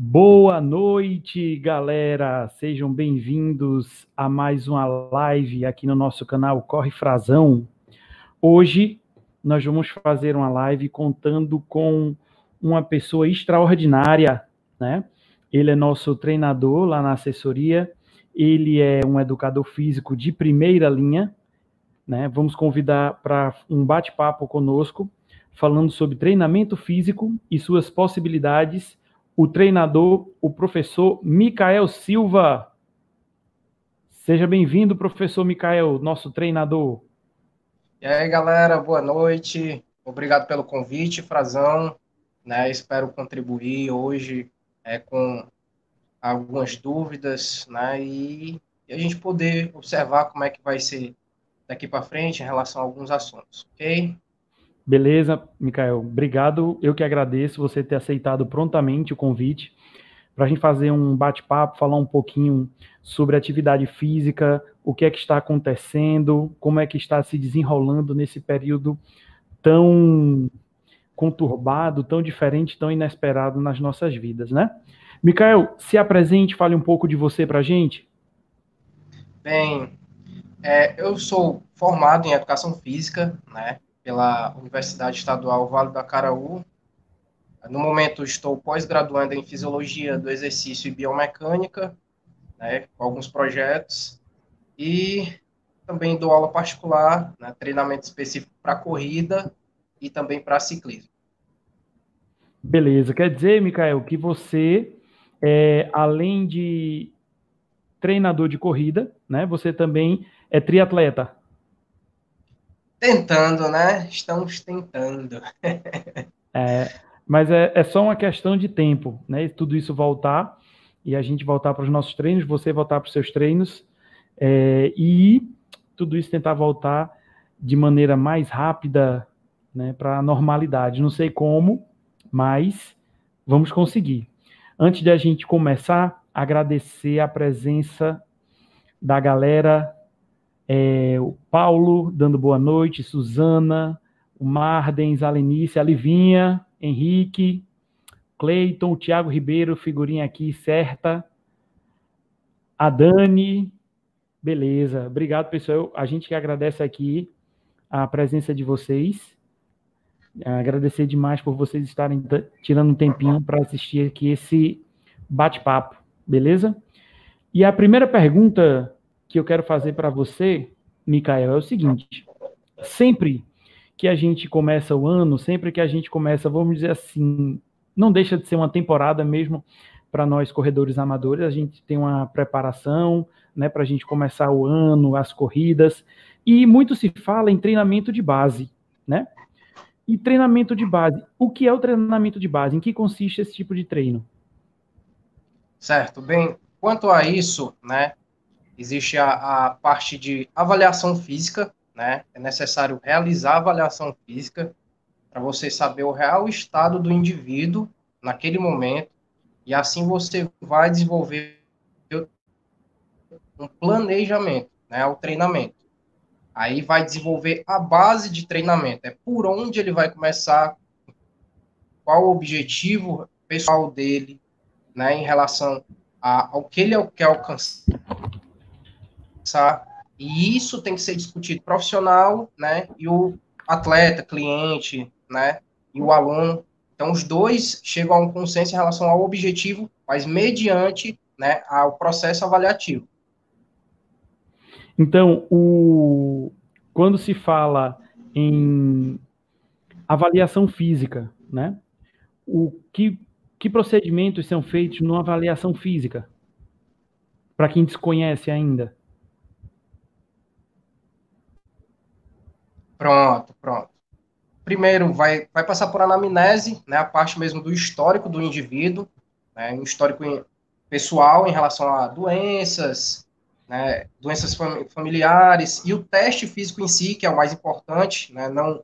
Boa noite, galera. Sejam bem-vindos a mais uma live aqui no nosso canal Corre Frazão. Hoje nós vamos fazer uma live contando com uma pessoa extraordinária, né? Ele é nosso treinador lá na assessoria, ele é um educador físico de primeira linha, né? Vamos convidar para um bate-papo conosco, falando sobre treinamento físico e suas possibilidades, o treinador, o professor Micael Silva. Seja bem-vindo, professor Micael, nosso treinador. E aí, galera, boa noite. Obrigado pelo convite, Frazão. Né, espero contribuir hoje é, com algumas dúvidas, né, e, e, a gente poder observar como é que vai ser daqui para frente em relação a alguns assuntos, ok? Beleza, Micael. Obrigado. Eu que agradeço você ter aceitado prontamente o convite para a gente fazer um bate-papo, falar um pouquinho sobre atividade física, o que é que está acontecendo, como é que está se desenrolando nesse período tão conturbado, tão diferente, tão inesperado nas nossas vidas, né? Micael, se apresente, fale um pouco de você para a gente. Bem, é, eu sou formado em Educação Física, né, pela Universidade Estadual Vale do Acaraú, no momento, estou pós-graduando em Fisiologia do Exercício e Biomecânica, né, com alguns projetos, e também dou aula particular, né, treinamento específico para corrida e também para ciclismo. Beleza. Quer dizer, Mikael, que você, é, além de treinador de corrida, né, você também é triatleta? Tentando, né? Estamos tentando. é, mas é, é só uma questão de tempo, né? Tudo isso voltar e a gente voltar para os nossos treinos, você voltar para os seus treinos é, e tudo isso tentar voltar de maneira mais rápida né, para a normalidade. Não sei como, mas vamos conseguir. Antes de a gente começar, agradecer a presença da galera, é, o Paulo dando boa noite, Suzana, o Mardens, a Lenice, a Livinha, Henrique, Cleiton, Thiago Ribeiro, figurinha aqui certa. A Dani, beleza. Obrigado, pessoal. A gente que agradece aqui a presença de vocês. Agradecer demais por vocês estarem tirando um tempinho para assistir aqui esse bate-papo, beleza? E a primeira pergunta que eu quero fazer para você, Micael, é o seguinte: sempre que a gente começa o ano, sempre que a gente começa, vamos dizer assim, não deixa de ser uma temporada mesmo para nós corredores amadores, a gente tem uma preparação, né, para a gente começar o ano, as corridas, e muito se fala em treinamento de base, né? E treinamento de base, o que é o treinamento de base? Em que consiste esse tipo de treino? Certo, bem, quanto a isso, né, existe a, a parte de avaliação física, né? É necessário realizar avaliação física para você saber o real estado do indivíduo naquele momento e assim você vai desenvolver um planejamento, né, o treinamento. Aí vai desenvolver a base de treinamento, é por onde ele vai começar, qual o objetivo pessoal dele, né, em relação a, ao que ele quer alcançar, e isso tem que ser discutido profissional, né? E o atleta, cliente, né? E o aluno. Então, os dois chegam a um consenso em relação ao objetivo, mas mediante né, ao processo avaliativo. Então, o... quando se fala em avaliação física, né? O que, que procedimentos são feitos numa avaliação física? Para quem desconhece ainda. Pronto, pronto. Primeiro, vai, vai passar por anamnese, né, a parte mesmo do histórico do indivíduo, né, um histórico pessoal em relação a doenças, né, doenças familiares, e o teste físico em si, que é o mais importante, né, não,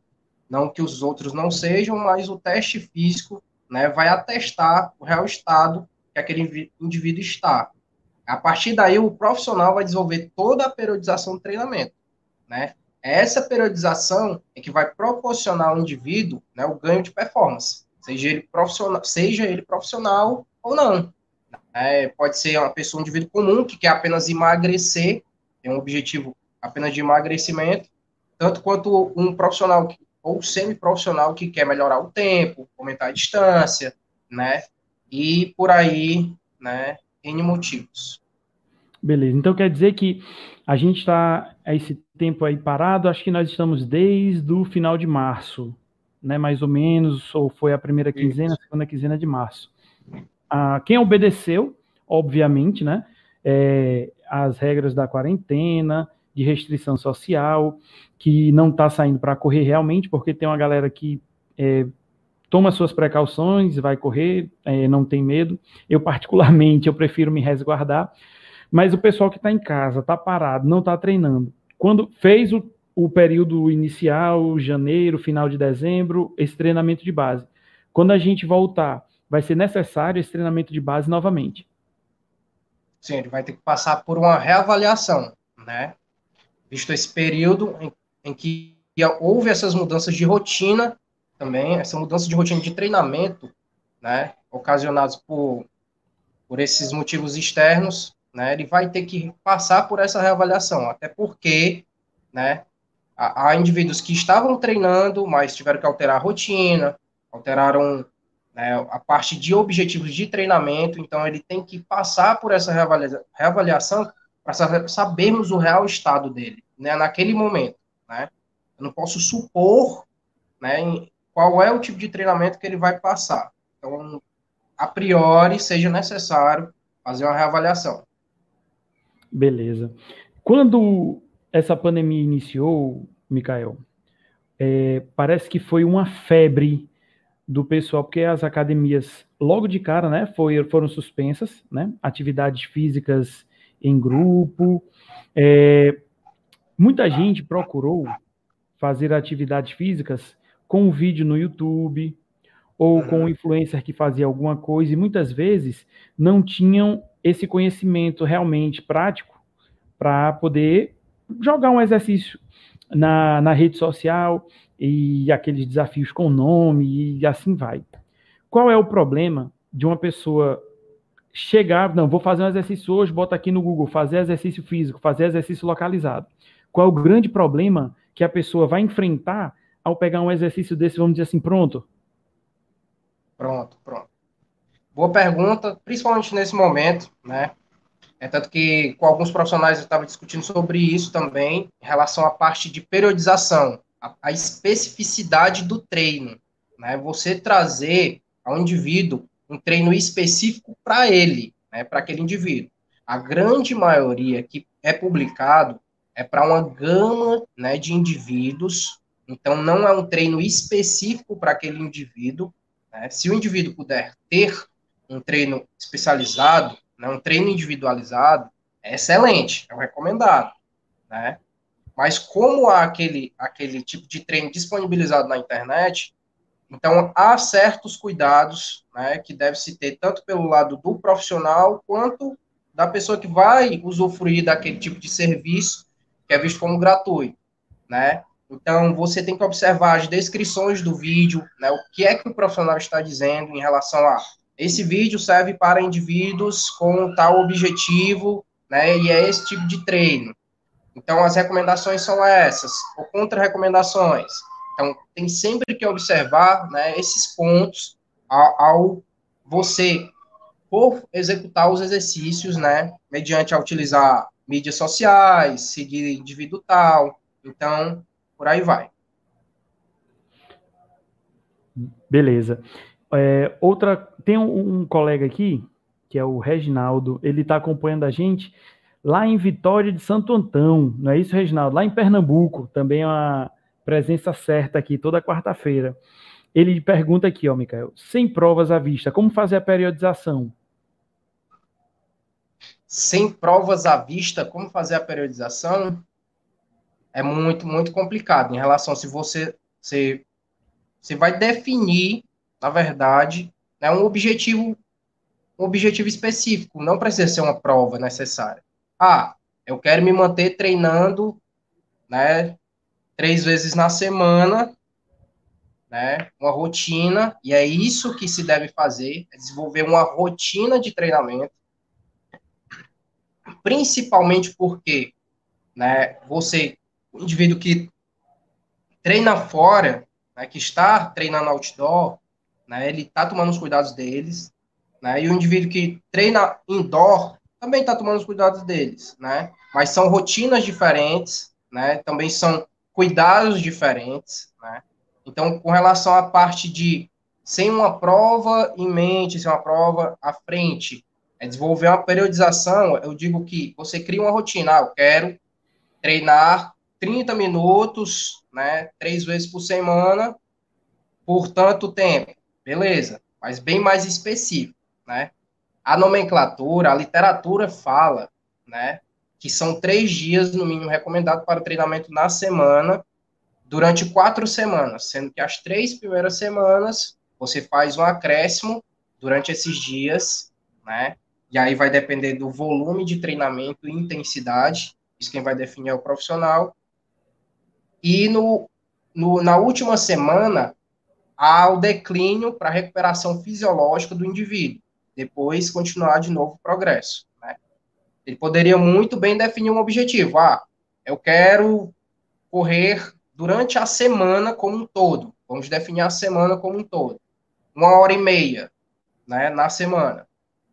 não que os outros não sejam, mas o teste físico né, vai atestar o real estado que aquele indivíduo está. A partir daí, o profissional vai desenvolver toda a periodização do treinamento, né? Essa periodização é que vai proporcionar ao indivíduo né, o ganho de performance, seja ele profissional, seja ele profissional ou não. É, pode ser uma pessoa, um indivíduo comum que quer apenas emagrecer, tem um objetivo apenas de emagrecimento, tanto quanto um profissional que, ou semi-profissional que quer melhorar o tempo, aumentar a distância, né? E por aí, né? N motivos. Beleza. Então quer dizer que a gente está esse tempo aí parado, acho que nós estamos desde o final de março, né? Mais ou menos, ou foi a primeira quinzena, a segunda quinzena de março. Ah, quem obedeceu, obviamente, né? É, as regras da quarentena, de restrição social, que não está saindo para correr realmente, porque tem uma galera que é, toma suas precauções, vai correr, é, não tem medo. Eu, particularmente, eu prefiro me resguardar, mas o pessoal que está em casa, está parado, não está treinando. Quando fez o, o período inicial, janeiro, final de dezembro, esse treinamento de base. Quando a gente voltar, vai ser necessário esse treinamento de base novamente. Sim, ele vai ter que passar por uma reavaliação, né? Visto esse período em, em que houve essas mudanças de rotina também, essa mudança de rotina de treinamento, né? Ocasionados por, por esses motivos externos, né, ele vai ter que passar por essa reavaliação, até porque, né, há, indivíduos que estavam treinando, mas tiveram que alterar a rotina, alteraram né, a parte de objetivos de treinamento, então ele tem que passar por essa reavalia, reavaliação para sabermos o real estado dele, né, naquele momento, né, eu não posso supor, né, qual é o tipo de treinamento que ele vai passar, então, a priori, seja necessário fazer uma reavaliação. Beleza. Quando essa pandemia iniciou, Mikael, é, parece que foi uma febre do pessoal, porque as academias, logo de cara, né, foi, foram suspensas, né, atividades físicas em grupo. É, muita gente procurou fazer atividades físicas com um vídeo no YouTube ou com um influencer que fazia alguma coisa, e muitas vezes não tinham esse conhecimento realmente prático para poder jogar um exercício na, na rede social e aqueles desafios com nome e assim vai. Qual é o problema de uma pessoa chegar, não, vou fazer um exercício hoje, bota aqui no Google, fazer exercício físico, fazer exercício localizado. Qual é o grande problema que a pessoa vai enfrentar ao pegar um exercício desse, vamos dizer assim, pronto? Pronto, pronto. Boa pergunta, principalmente nesse momento, né? É tanto que com alguns profissionais eu estava discutindo sobre isso também, em relação à parte de periodização, a, a especificidade do treino, né? Você trazer ao indivíduo um treino específico para ele, né? Para aquele indivíduo. A grande maioria que é publicado é para uma gama, né, de indivíduos. Então não é um treino específico para aquele indivíduo. Né? Se o indivíduo puder ter um treino especializado, né, um treino individualizado, é excelente, é o recomendado, né? Mas como há aquele, aquele tipo de treino disponibilizado na internet, então há certos cuidados né, que deve se ter tanto pelo lado do profissional quanto da pessoa que vai usufruir daquele tipo de serviço que é visto como gratuito, né? Então, você tem que observar as descrições do vídeo, né, o que é que o profissional está dizendo em relação a esse vídeo serve para indivíduos com tal objetivo, né? E é esse tipo de treino. Então, as recomendações são essas, ou contra-recomendações. Então, tem sempre que observar né, esses pontos ao, ao você for executar os exercícios, né? Mediante a utilizar mídias sociais, seguir indivíduo tal. Então, por aí vai. Beleza. É, outra, tem um, um, colega aqui, que é o Reginaldo, ele está acompanhando a gente lá em Vitória de Santo Antão, não é isso, Reginaldo? Lá em Pernambuco, também é uma presença certa aqui toda quarta-feira. Ele pergunta aqui, ó, Micael, sem provas à vista, como fazer a periodização? Sem provas à vista, como fazer a periodização? É muito, muito complicado em relação se você, você, você vai definir na verdade, é um objetivo um objetivo específico, não precisa ser uma prova necessária. Ah, eu quero me manter treinando, né, três vezes na semana, né, uma rotina, e é isso que se deve fazer, é desenvolver uma rotina de treinamento, principalmente porque né, você, o indivíduo que treina fora, né, que está treinando outdoor, né, ele está tomando os cuidados deles, né, e o indivíduo que treina indoor também está tomando os cuidados deles, né, mas são rotinas diferentes, né, também são cuidados diferentes, né, então, com relação à parte de sem uma prova em mente, sem uma prova à frente, é desenvolver uma periodização, eu digo que você cria uma rotina, ah, eu quero treinar 30 minutos, né, três vezes por semana, por tanto tempo, beleza, mas bem mais específico, né? A nomenclatura, a literatura fala, né, que são três dias no mínimo recomendado para o treinamento na semana, durante quatro semanas, sendo que as três primeiras semanas você faz um acréscimo durante esses dias, né? E aí vai depender do volume de treinamento e intensidade, isso quem vai definir é o profissional. E no, no na última semana, há o declínio para recuperação fisiológica do indivíduo, depois continuar de novo o progresso. Né? Ele poderia muito bem definir um objetivo. Ah, eu quero correr durante a semana como um todo. Vamos definir a semana como um todo. Uma hora e meia, né, na semana.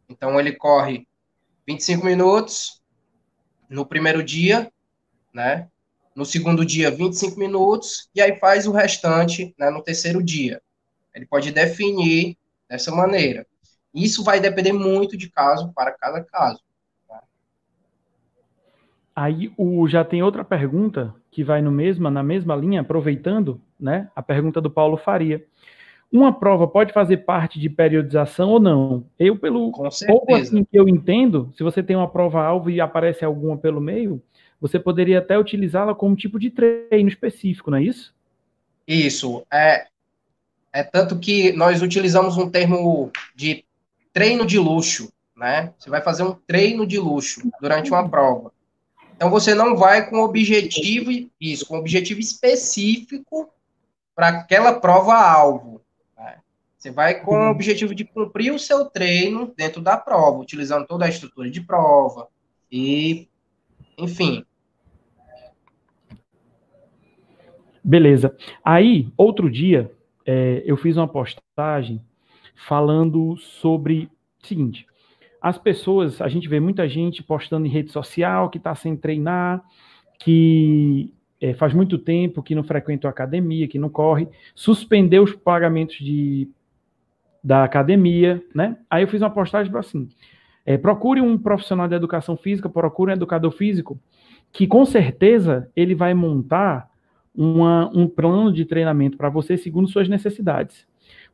Então, ele corre 25 minutos no primeiro dia, né? No segundo dia, 25 minutos, e aí faz o restante né, no terceiro dia. Ele pode definir dessa maneira. Isso vai depender muito de caso para cada caso. Tá? Aí o, já tem outra pergunta que vai no mesma, na mesma linha, aproveitando né, a pergunta do Paulo Faria. Uma prova pode fazer parte de periodização ou não? Eu, pelo pouco assim que eu entendo, se você tem uma prova-alvo e aparece alguma pelo meio, você poderia até utilizá-la como tipo de treino específico, não é isso? Isso. É, é tanto que nós utilizamos um termo de treino de luxo, né? Você vai fazer um treino de luxo durante uma prova. Então você não vai com objetivo isso, com objetivo específico para aquela prova alvo. Né? Você vai com o objetivo de cumprir o seu treino dentro da prova, utilizando toda a estrutura de prova e, enfim. Beleza. Aí, outro dia, é, eu fiz uma postagem falando sobre o seguinte: as pessoas, a gente vê muita gente postando em rede social que está sem treinar, que é, faz muito tempo que não frequenta a academia, que não corre, suspendeu os pagamentos de, da academia, né? Aí eu fiz uma postagem assim: é, procure um profissional de educação física, procure um educador físico, que com certeza ele vai montar uma, um plano de treinamento para você segundo suas necessidades.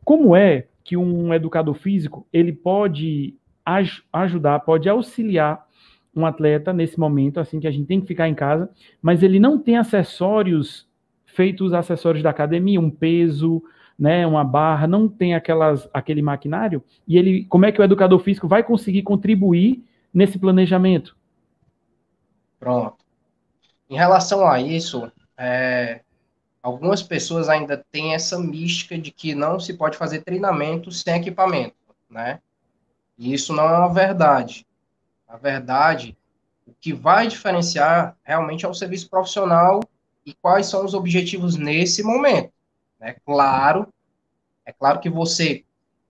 Como é que um educador físico ele pode aj ajudar, pode auxiliar um atleta nesse momento, assim que a gente tem que ficar em casa, mas ele não tem acessórios feitos acessórios da academia, um peso, né, uma barra, não tem aquelas, aquele maquinário, e ele, como é que o educador físico vai conseguir contribuir nesse planejamento? Pronto. Em relação a isso, é, algumas pessoas ainda têm essa mística de que não se pode fazer treinamento sem equipamento, né? E isso não é uma verdade. A verdade, o que vai diferenciar realmente é o serviço profissional e quais são os objetivos nesse momento. É claro, é claro que você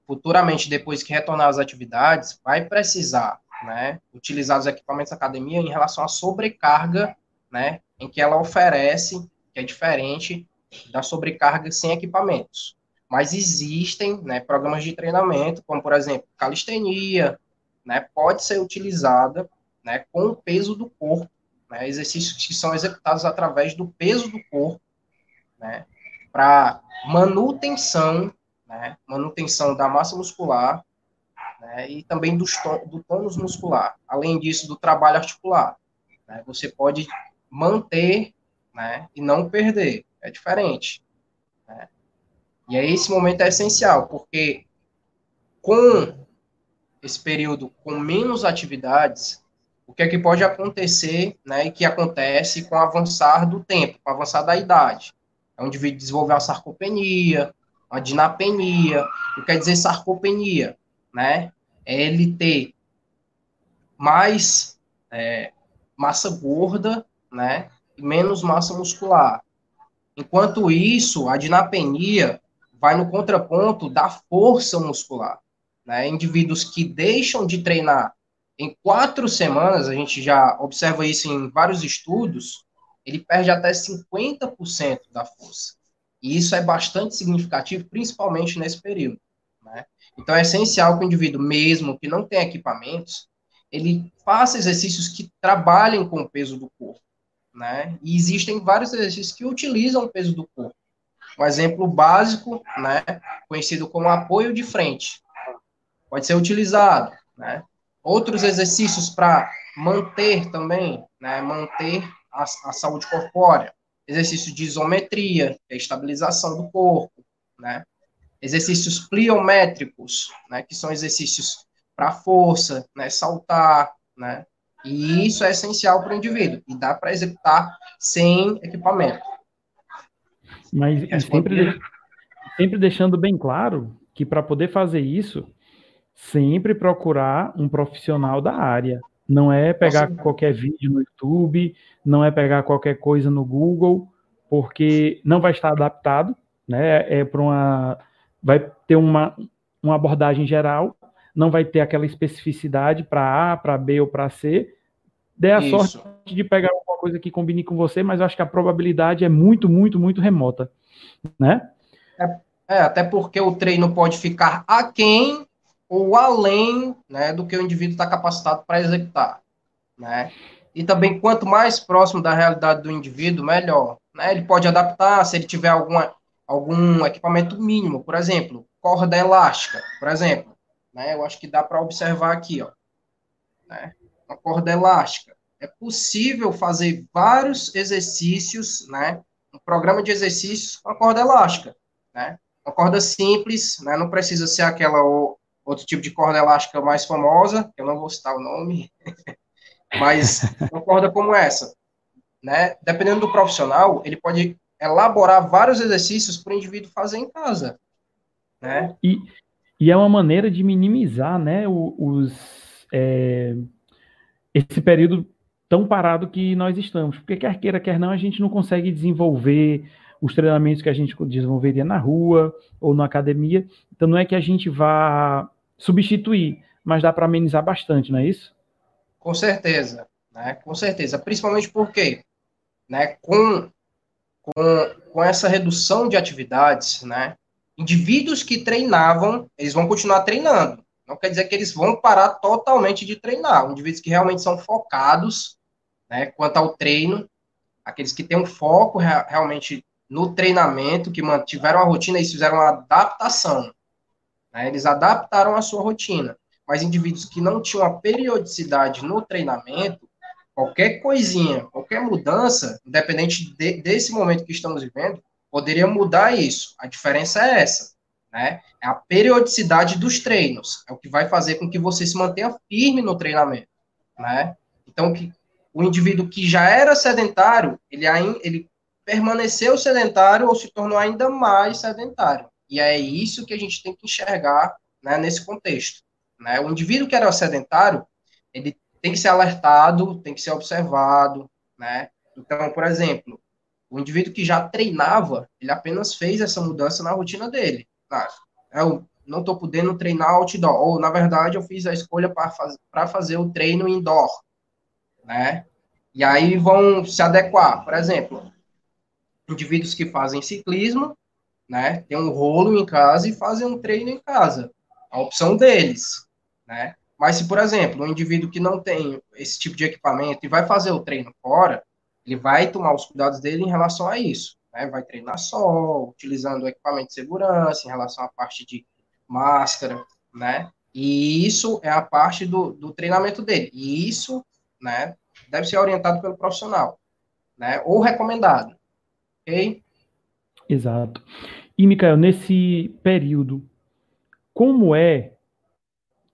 futuramente, depois que retornar às atividades, vai precisar né, utilizar os equipamentos da academia em relação à sobrecarga né, em que ela oferece, que é diferente da sobrecarga sem equipamentos. Mas existem né, programas de treinamento, como, por exemplo, calistenia, né, pode ser utilizada né, com o peso do corpo, né, exercícios que são executados através do peso do corpo, né, para manutenção, né, manutenção da massa muscular né, e também do, do tônus muscular. Além disso, do trabalho articular. Né, você pode manter né, e não perder, é diferente. Né. E aí esse momento é essencial, porque com esse período com menos atividades, o que é que pode acontecer, né, e que acontece com o avançar do tempo, com o avançar da idade. É um indivíduo desenvolver uma sarcopenia, uma dinapenia. O que quer dizer sarcopenia? Né? É ele ter mais é, massa gorda, né? E menos massa muscular. Enquanto isso, a dinapenia vai no contraponto da força muscular. Né? Indivíduos que deixam de treinar em quatro semanas, a gente já observa isso em vários estudos, ele perde até 50% da força. E isso é bastante significativo, principalmente nesse período. Né? Então, é essencial que o indivíduo, mesmo que não tenha equipamentos, ele faça exercícios que trabalhem com o peso do corpo. Né? E existem vários exercícios que utilizam o peso do corpo. Um exemplo básico, né, conhecido como apoio de frente, pode ser utilizado. Né? Outros exercícios para manter também, né, manter a, a saúde corpórea. Exercício de isometria, que é a estabilização do corpo, né? Exercícios pliométricos, né, que são exercícios para força, né, saltar, né? E isso é essencial para o indivíduo e dá para executar sem equipamento. Mas sempre, sempre deixando bem claro que para poder fazer isso, sempre procurar um profissional da área. Não é pegar Nossa. qualquer vídeo no YouTube, não é pegar qualquer coisa no Google, porque não vai estar adaptado, né? É para uma vai ter uma, uma abordagem geral, não vai ter aquela especificidade para A, para B ou para C. Dê a Isso. sorte de pegar alguma coisa que combine com você, mas eu acho que a probabilidade é muito, muito, muito remota, né? É, é até porque o treino pode ficar aquém ou além né, do que o indivíduo está capacitado para executar. Né? E também, quanto mais próximo da realidade do indivíduo, melhor. Né? Ele pode adaptar se ele tiver alguma, algum equipamento mínimo, por exemplo, corda elástica, por exemplo. Né? Eu acho que dá para observar aqui, ó, né? Uma corda elástica. É possível fazer vários exercícios, né? um programa de exercícios com a corda elástica. Né? Uma corda simples, né? não precisa ser aquela outro tipo de corda elástica mais famosa, eu não vou citar o nome, mas uma corda como essa, né? Dependendo do profissional, ele pode elaborar vários exercícios para o indivíduo fazer em casa, né? E, e é uma maneira de minimizar, né, os, é, esse período tão parado que nós estamos, porque quer queira, quer não, a gente não consegue desenvolver os treinamentos que a gente desenvolveria na rua ou na academia. Então não é que a gente vá substituir, mas dá para amenizar bastante, não é isso? Com certeza, né? Com certeza. Principalmente porque, né, com, com, com essa redução de atividades, né, indivíduos que treinavam, eles vão continuar treinando. Não quer dizer que eles vão parar totalmente de treinar. Indivíduos que realmente são focados, né, quanto ao treino, aqueles que têm um foco realmente no treinamento, que mantiveram a rotina e fizeram uma adaptação. Né? Eles adaptaram a sua rotina. Mas indivíduos que não tinham a periodicidade no treinamento, qualquer coisinha, qualquer mudança, independente de, desse momento que estamos vivendo, poderia mudar isso. A diferença é essa. Né? É a periodicidade dos treinos. É o que vai fazer com que você se mantenha firme no treinamento. Né? Então, que, o indivíduo que já era sedentário, ele, ele permaneceu sedentário ou se tornou ainda mais sedentário. E é isso que a gente tem que enxergar né, nesse contexto. Né? O indivíduo que era sedentário, ele tem que ser alertado, tem que ser observado. Né? Então, por exemplo, o indivíduo que já treinava, ele apenas fez essa mudança na rotina dele. Eu não estou podendo treinar outdoor, ou, na verdade, eu fiz a escolha para faz, fazer o treino indoor. Né? E aí vão se adequar. Por exemplo, indivíduos que fazem ciclismo, né? Tem um rolo em casa e fazem um treino em casa. A opção deles, né? Mas se, por exemplo, um indivíduo que não tem esse tipo de equipamento e vai fazer o treino fora, ele vai tomar os cuidados dele em relação a isso. Né? Vai treinar só, utilizando equipamento de segurança, em relação à parte de máscara, né? E isso é a parte do, do treinamento dele. E isso, né, deve ser orientado pelo profissional, né? Ou recomendado, ok? Exato. E, Micael, nesse período, como é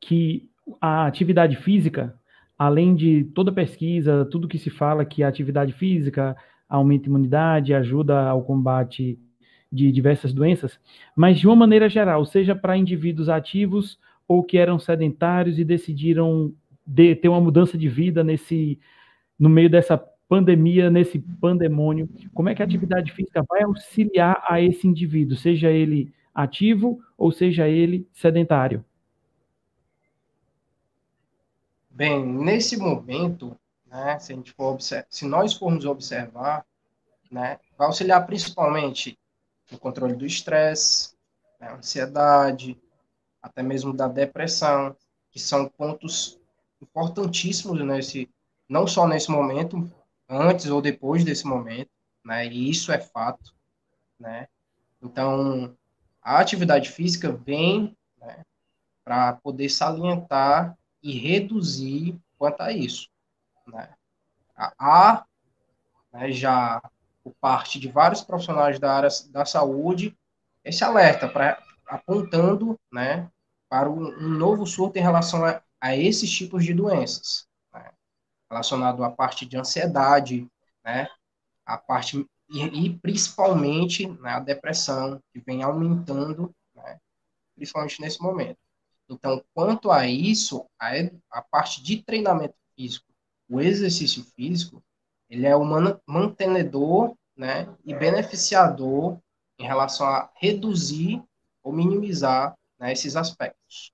que a atividade física, além de toda pesquisa, tudo que se fala que a atividade física aumenta a imunidade, ajuda ao combate de diversas doenças, mas de uma maneira geral, seja para indivíduos ativos ou que eram sedentários e decidiram de, ter uma mudança de vida nesse no meio dessa pandemia, nesse pandemônio, como é que a atividade física vai auxiliar a esse indivíduo, seja ele ativo ou seja ele sedentário? Bem, nesse momento, né, se, a gente for se nós formos observar, né, vai auxiliar principalmente no controle do estresse, né, ansiedade, até mesmo da depressão, que são pontos importantíssimos nesse, não só nesse momento, antes ou depois desse momento, né, e isso é fato, né, então a atividade física vem né, para poder salientar e reduzir quanto a isso. Né? Há né, já, por parte de vários profissionais da área da saúde, esse alerta pra, apontando né, para um, um novo surto em relação a, a esses tipos de doenças, né? relacionado à parte de ansiedade, né, a parte e, e principalmente né, a depressão que vem aumentando, né, principalmente nesse momento. Então, quanto a isso, a, a parte de treinamento físico, o exercício físico, ele é o mantenedor né, e beneficiador em relação a reduzir ou minimizar né, esses aspectos.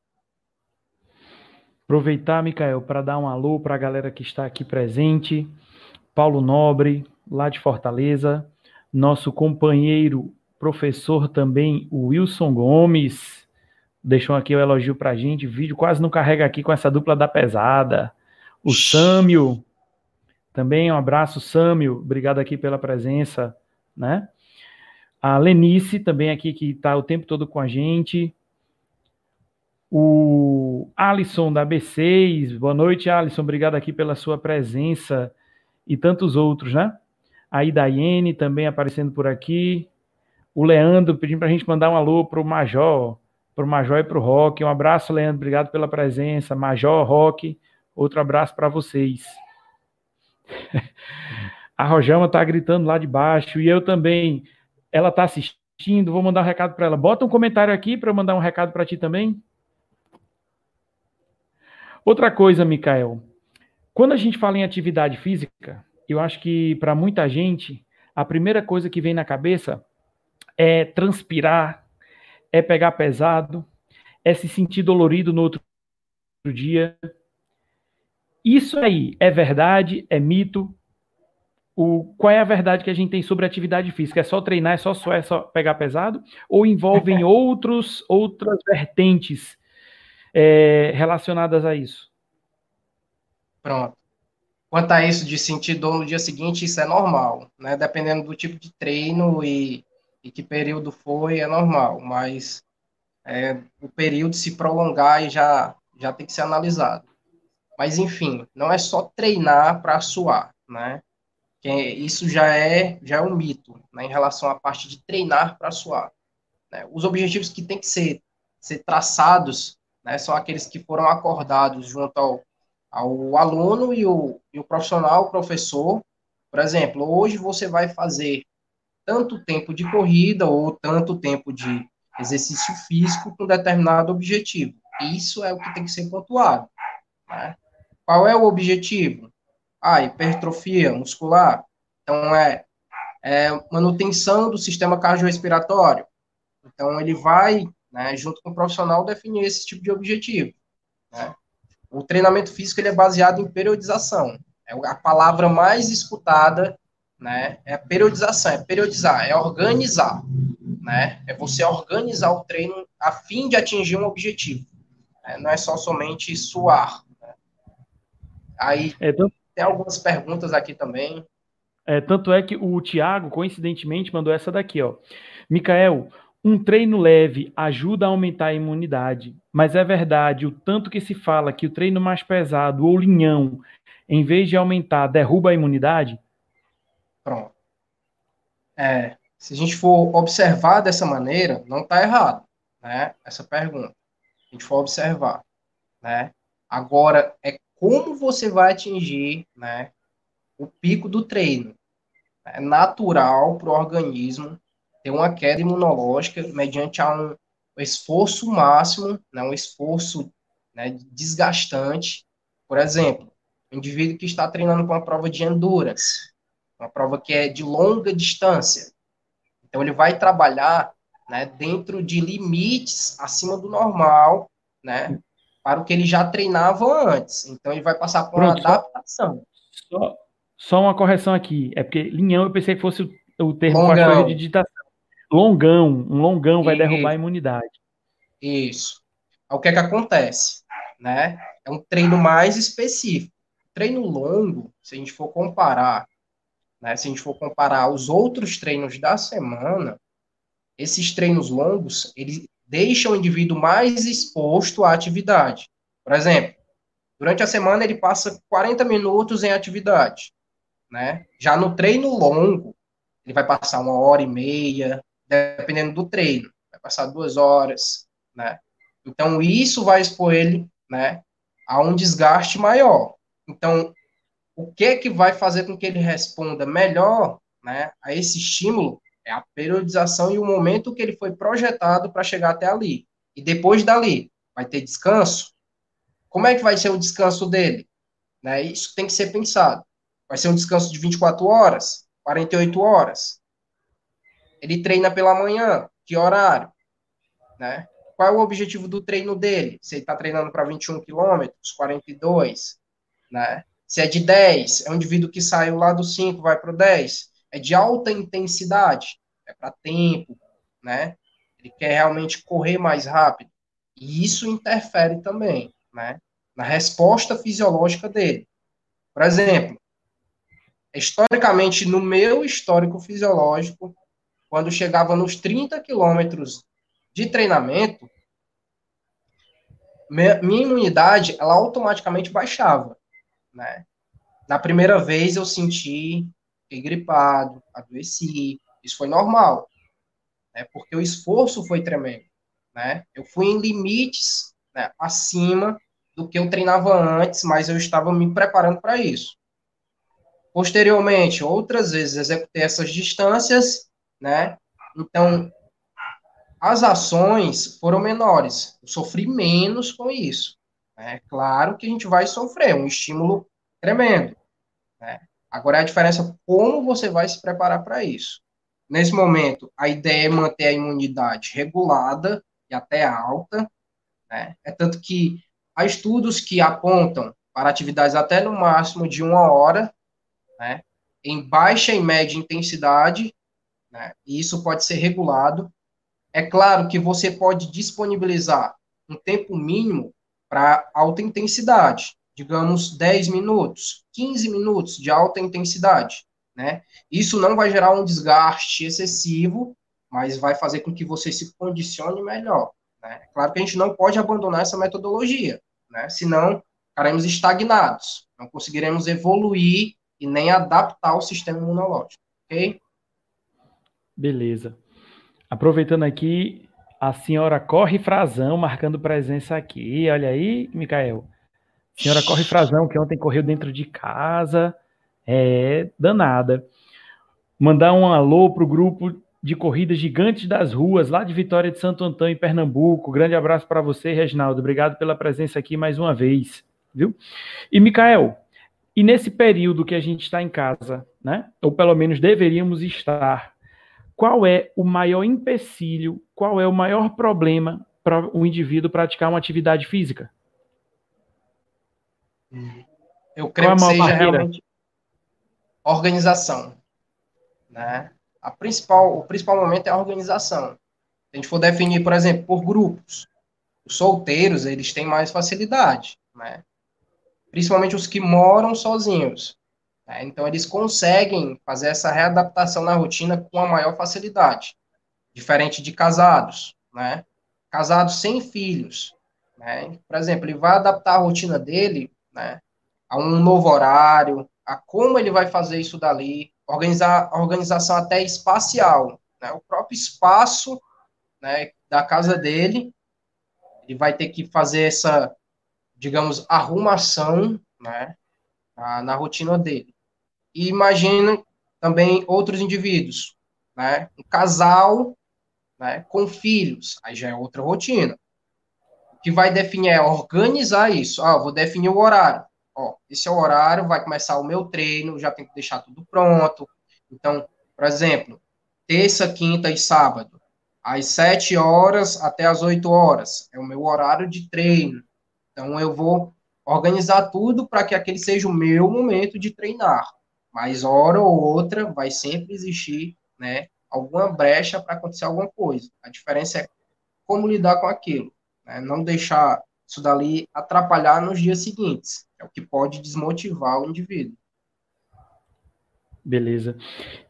Aproveitar, Micael, para dar um alô para a galera que está aqui presente. Paulo Nobre, lá de Fortaleza. Nosso companheiro, professor também, Wilson Gomes deixou aqui o elogio pra gente. O vídeo quase não carrega aqui com essa dupla da pesada. O Sâmio, também um abraço, Sâmio. Obrigado aqui pela presença, né? A Lenice também aqui que está o tempo todo com a gente. O Alisson da B6, boa noite, Alisson. Obrigado aqui pela sua presença e tantos outros, né? A Idaiene também aparecendo por aqui. O Leandro pedindo para a gente mandar um alô para o Major para o Major e para o Rock. Um abraço, Leandro, obrigado pela presença. Major, Rock, outro abraço para vocês. A Rojama está gritando lá de baixo e eu também. Ela está assistindo, vou mandar um recado para ela. Bota um comentário aqui para eu mandar um recado para ti também. Outra coisa, Mikael. Quando a gente fala em atividade física, eu acho que para muita gente, a primeira coisa que vem na cabeça é transpirar, é pegar pesado, é se sentir dolorido no outro dia. Isso aí é verdade, é mito. O, qual é a verdade que a gente tem sobre atividade física? É só treinar, é só, só, é só pegar pesado? Ou envolvem outros, outras vertentes é, relacionadas a isso? Pronto. Quanto a isso de sentir dor no dia seguinte, isso é normal, né? Dependendo do tipo de treino e e que período foi, é normal, mas é, o período se prolongar e já, já tem que ser analisado. Mas, enfim, não é só treinar para suar, né? Que isso já é, já é um mito, né, em relação à parte de treinar para suar. Né? Os objetivos que têm que ser, ser traçados né, são aqueles que foram acordados junto ao, ao aluno e o, e o profissional, o professor. Por exemplo, hoje você vai fazer tanto tempo de corrida ou tanto tempo de exercício físico com determinado objetivo. Isso é o que tem que ser pontuado. Né? Qual é o objetivo? Ah, hipertrofia muscular. Então, é, é manutenção do sistema cardiorrespiratório. Então, ele vai, né, junto com o profissional, definir esse tipo de objetivo. Né? O treinamento físico ele é baseado em periodização. É a palavra mais escutada né? É periodização, é periodizar, é organizar, né? É você organizar o treino a fim de atingir um objetivo. Né? Não é só somente suar. Aí é, tanto... tem algumas perguntas aqui também. É, tanto é que o Thiago, coincidentemente, mandou essa daqui, ó. Micael, um treino leve ajuda a aumentar a imunidade, mas é verdade o tanto que se fala que o treino mais pesado ou linhão, em vez de aumentar, derruba a imunidade? Pronto. É, se a gente for observar dessa maneira, não está errado, né? Essa pergunta. A gente for observar, né? Agora, é como você vai atingir, né? O pico do treino. É natural para o organismo ter uma queda imunológica mediante um esforço máximo, né, um esforço né, desgastante. Por exemplo, um indivíduo que está treinando com uma prova de endurance, uma prova que é de longa distância. Então, ele vai trabalhar né, dentro de limites acima do normal, né, para o que ele já treinava antes. Então, ele vai passar por Pronto, uma adaptação. Só, só, uma correção aqui. É porque linhão eu pensei que fosse o, o termo de digitação. Longão. Um longão vai derrubar a imunidade. Isso. O que é que acontece? Né? É um treino mais específico. Treino longo, se a gente for comparar, né, se a gente for comparar os outros treinos da semana, esses treinos longos, eles deixam o indivíduo mais exposto à atividade. Por exemplo, durante a semana ele passa 40 minutos em atividade, né? Já no treino longo, ele vai passar uma hora e meia, dependendo do treino, vai passar duas horas, né? Então isso vai expor ele, né, a um desgaste maior. Então, o que é que vai fazer com que ele responda melhor, né, a esse estímulo é a periodização e o momento que ele foi projetado para chegar até ali. E depois dali, vai ter descanso? Como é que vai ser o descanso dele? Né? Isso tem que ser pensado. Vai ser um descanso de 24 horas? 48 horas? Ele treina pela manhã? Que horário? Né? Qual é o objetivo do treino dele? Se ele está treinando para 21 quilômetros, 42, né? Se é de 10, é um indivíduo que saiu lá do 5, vai para o 10 é de alta intensidade, é para tempo, né? Ele quer realmente correr mais rápido. E isso interfere também, né? Na resposta fisiológica dele. Por exemplo, historicamente, no meu histórico fisiológico, quando chegava nos 30 quilômetros de treinamento, minha imunidade, ela automaticamente baixava, né? Na primeira vez eu senti fiquei gripado, adoeci, isso foi normal, né, porque o esforço foi tremendo, né, eu fui em limites né, acima do que eu treinava antes, mas eu estava me preparando para isso. Posteriormente, outras vezes executei essas distâncias, né, então as ações foram menores, eu sofri menos com isso. É claro que a gente vai sofrer um estímulo tremendo, né? Agora é a diferença como você vai se preparar para isso. Nesse momento, a ideia é manter a imunidade regulada e até alta, né? É tanto que há estudos que apontam para atividades até no máximo de uma hora, né? Em baixa e média intensidade, né? E isso pode ser regulado. É claro que você pode disponibilizar um tempo mínimo para alta intensidade, digamos, 10 minutos, 15 minutos de alta intensidade, né? Isso não vai gerar um desgaste excessivo, mas vai fazer com que você se condicione melhor, né? Claro que a gente não pode abandonar essa metodologia, né? Senão ficaremos estagnados, não conseguiremos evoluir e nem adaptar o sistema imunológico, ok? Beleza. Aproveitando aqui, a senhora Corre Frazão marcando presença aqui. Olha aí, Micael. Senhora corre frazão, que ontem correu dentro de casa. É danada. Mandar um alô pro grupo de corridas gigantes das ruas, lá de Vitória de Santo Antônio, em Pernambuco. Grande abraço para você, Reginaldo. Obrigado pela presença aqui mais uma vez, viu? E, Micael, e nesse período que a gente está em casa, né? Ou pelo menos deveríamos estar, qual é o maior empecilho, qual é o maior problema para o indivíduo praticar uma atividade física? Eu creio é que seja barreira? realmente organização, né? A principal, o principal momento é a organização. Se a gente for definir, por exemplo, por grupos, os solteiros, eles têm mais facilidade, né? Principalmente os que moram sozinhos. Né? Então, eles conseguem fazer essa readaptação na rotina com a maior facilidade. Diferente de casados, né? Casados sem filhos, né? Por exemplo, ele vai adaptar a rotina dele né? A um novo horário, a como ele vai fazer isso dali, organizar organização até espacial, né? O próprio espaço, né, da casa dele, ele vai ter que fazer essa, digamos, arrumação, né, na, na rotina dele. E imagina também outros indivíduos, né, um casal né, com filhos, aí já é outra rotina. O que vai definir é organizar isso. Ah, vou definir o horário. Ó, esse é o horário, vai começar o meu treino, já tenho que deixar tudo pronto. Então, por exemplo, terça, quinta e sábado, às 7 horas até às 8 horas, é o meu horário de treino. Então, eu vou organizar tudo para que aquele seja o meu momento de treinar. Mas, hora ou outra, vai sempre existir, né, alguma brecha para acontecer alguma coisa. A diferença é como lidar com aquilo. Né? Não deixar isso dali atrapalhar nos dias seguintes. É o que pode desmotivar o indivíduo. Beleza.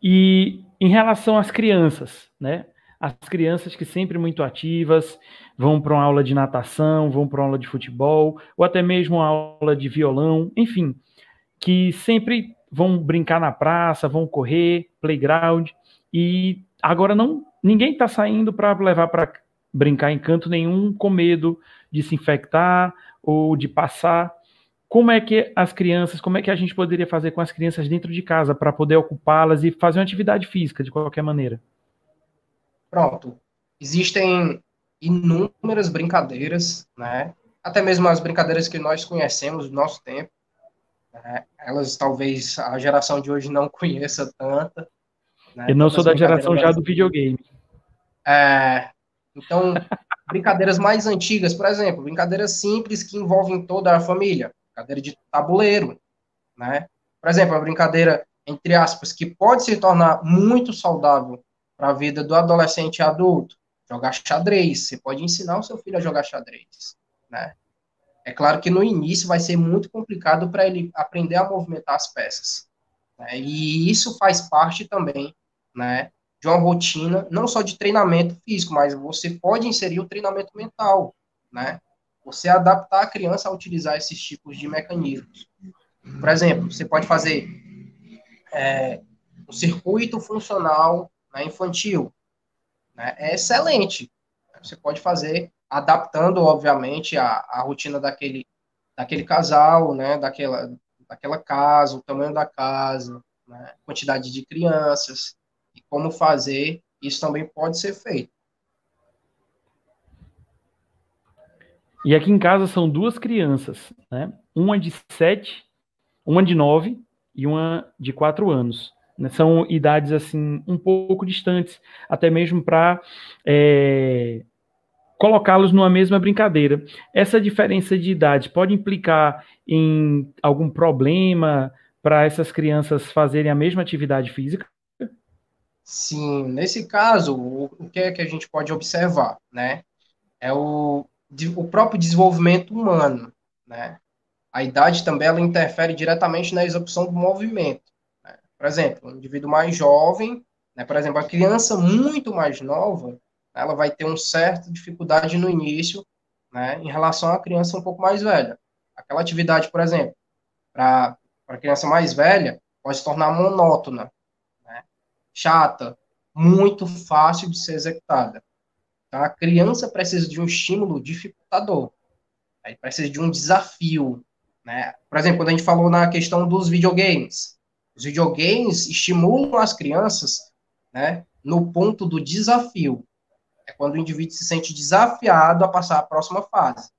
E em relação às crianças, né? As crianças que sempre muito ativas, vão para uma aula de natação, vão para uma aula de futebol, ou até mesmo uma aula de violão, enfim, que sempre vão brincar na praça, vão correr, playground, e agora não ninguém está saindo para levar para brincar em canto nenhum com medo de se infectar ou de passar. Como é que as crianças, como é que a gente poderia fazer com as crianças dentro de casa para poder ocupá-las e fazer uma atividade física de qualquer maneira? Pronto. Existem inúmeras brincadeiras, né? Até mesmo as brincadeiras que nós conhecemos do nosso tempo. Né? Elas talvez a geração de hoje não conheça tanta. Né? Eu não sou da geração já do videogame. É, então, brincadeiras mais antigas, por exemplo, brincadeiras simples que envolvem toda a família, brincadeira de tabuleiro, né? Por exemplo, a brincadeira, entre aspas, que pode se tornar muito saudável para a vida do adolescente e adulto, jogar xadrez. Você pode ensinar o seu filho a jogar xadrez, né? É claro que no início vai ser muito complicado para ele aprender a movimentar as peças. Né? E isso faz parte também, né, de uma rotina, não só de treinamento físico, mas você pode inserir o treinamento mental, né? Você adaptar a criança a utilizar esses tipos de mecanismos. Por exemplo, você pode fazer é, um circuito funcional né, infantil. Né? É excelente. Você pode fazer adaptando, obviamente, a, a rotina daquele, daquele casal, né, daquela, daquela casa, o tamanho da casa, né, quantidade de crianças e como fazer, isso também pode ser feito. E aqui em casa são duas crianças, né? Uma de sete, uma de nove e uma de quatro anos. Né? São idades assim um pouco distantes, até mesmo para é, colocá-los numa mesma brincadeira. Essa diferença de idade pode implicar em algum problema para essas crianças fazerem a mesma atividade física? Sim, nesse caso, o que é que a gente pode observar, né? É o, o próprio desenvolvimento humano, né? A idade também ela interfere diretamente na execução do movimento. Né? Por exemplo, um indivíduo mais jovem, né? por exemplo, a criança muito mais nova, ela vai ter uma certa dificuldade no início, né? Em relação à criança um pouco mais velha. Aquela atividade, por exemplo, para a criança mais velha, pode se tornar monótona, chata, muito fácil de ser executada. Então, a criança precisa de um estímulo dificultador. Aí precisa de um desafio. Né? Por exemplo, quando a gente falou na questão dos videogames, os videogames estimulam as crianças né, no ponto do desafio. É quando o indivíduo se sente desafiado a passar a próxima fase.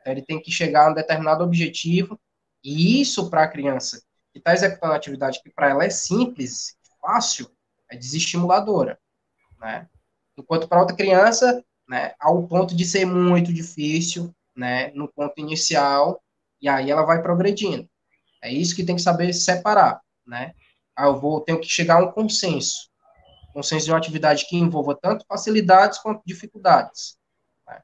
Então, ele tem que chegar a um determinado objetivo, e isso para a criança que está executando a atividade que para ela é simples, fácil, é desestimuladora, né? Enquanto para outra criança, né, ao ponto de ser muito difícil, né, no ponto inicial, e aí ela vai progredindo. É isso que tem que saber separar, né? Ah, eu vou tenho que chegar a um consenso, consenso de uma atividade que envolva tanto facilidades quanto dificuldades. Né?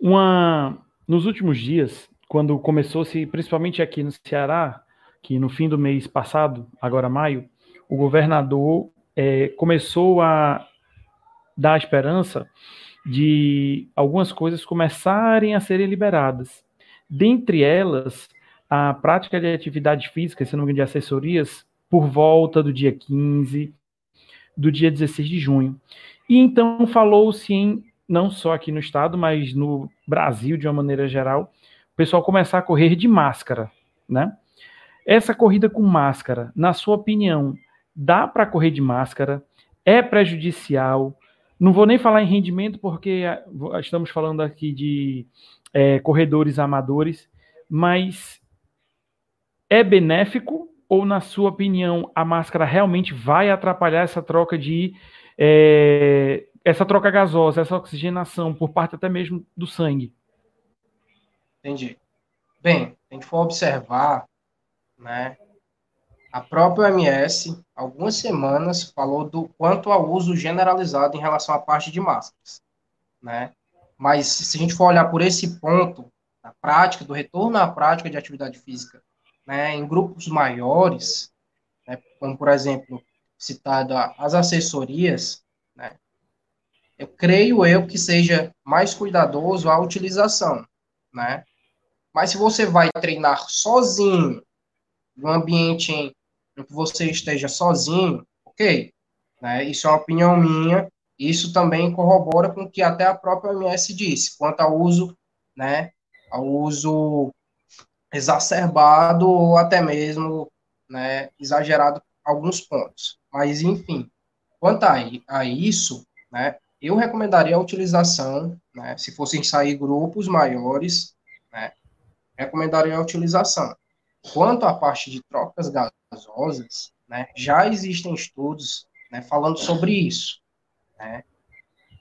Uma nos últimos dias, quando começou-se, principalmente aqui no Ceará, que no fim do mês passado, agora maio, o governador é, começou a dar esperança de algumas coisas começarem a serem liberadas. Dentre elas, a prática de atividade física, se não me engano, de assessorias, por volta do dia 15, do dia 16 de junho. E então falou-se em, não só aqui no estado, mas no Brasil de uma maneira geral, o pessoal começar a correr de máscara, né? Essa corrida com máscara, na sua opinião, dá para correr de máscara, é prejudicial. Não vou nem falar em rendimento, porque ah, estamos falando aqui de é, corredores amadores, mas é benéfico ou, na sua opinião, a máscara realmente vai atrapalhar essa troca de é, essa troca gasosa, essa oxigenação por parte até mesmo do sangue? Entendi. Bem, a gente for observar, né, a própria OMS, algumas semanas, falou do quanto ao uso generalizado em relação à parte de máscaras, né? Mas se a gente for olhar por esse ponto, da prática, do retorno à prática de atividade física, né, em grupos maiores, né, como por exemplo, citado as assessorias, né, eu creio eu que seja mais cuidadoso a utilização, né? Mas se você vai treinar sozinho, num ambiente em, em que você esteja sozinho, ok, né? Isso é uma opinião minha, isso também corrobora com o que até a própria OMS disse, quanto ao uso, né, ao uso exacerbado ou até mesmo, né, exagerado alguns pontos. Mas, enfim, quanto a, a isso, né, eu recomendaria a utilização, né, se fossem sair grupos maiores, né, recomendaria a utilização. Quanto à parte de trocas gasosas, né, já existem estudos né, falando sobre isso. Né?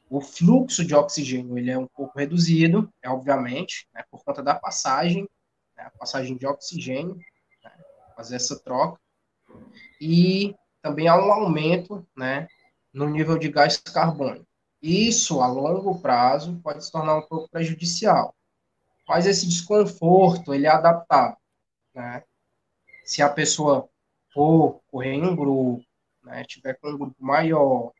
O fluxo de oxigênio ele é um pouco reduzido, é obviamente, né, por conta da passagem, né, a passagem de oxigênio, né, fazer essa troca, e também há um aumento né, no nível de gás carbônico. Isso, a longo prazo, pode se tornar um pouco prejudicial. Mas esse desconforto, ele é adaptável. Né? Se a pessoa for correr em grupo, né, tiver com um grupo maior,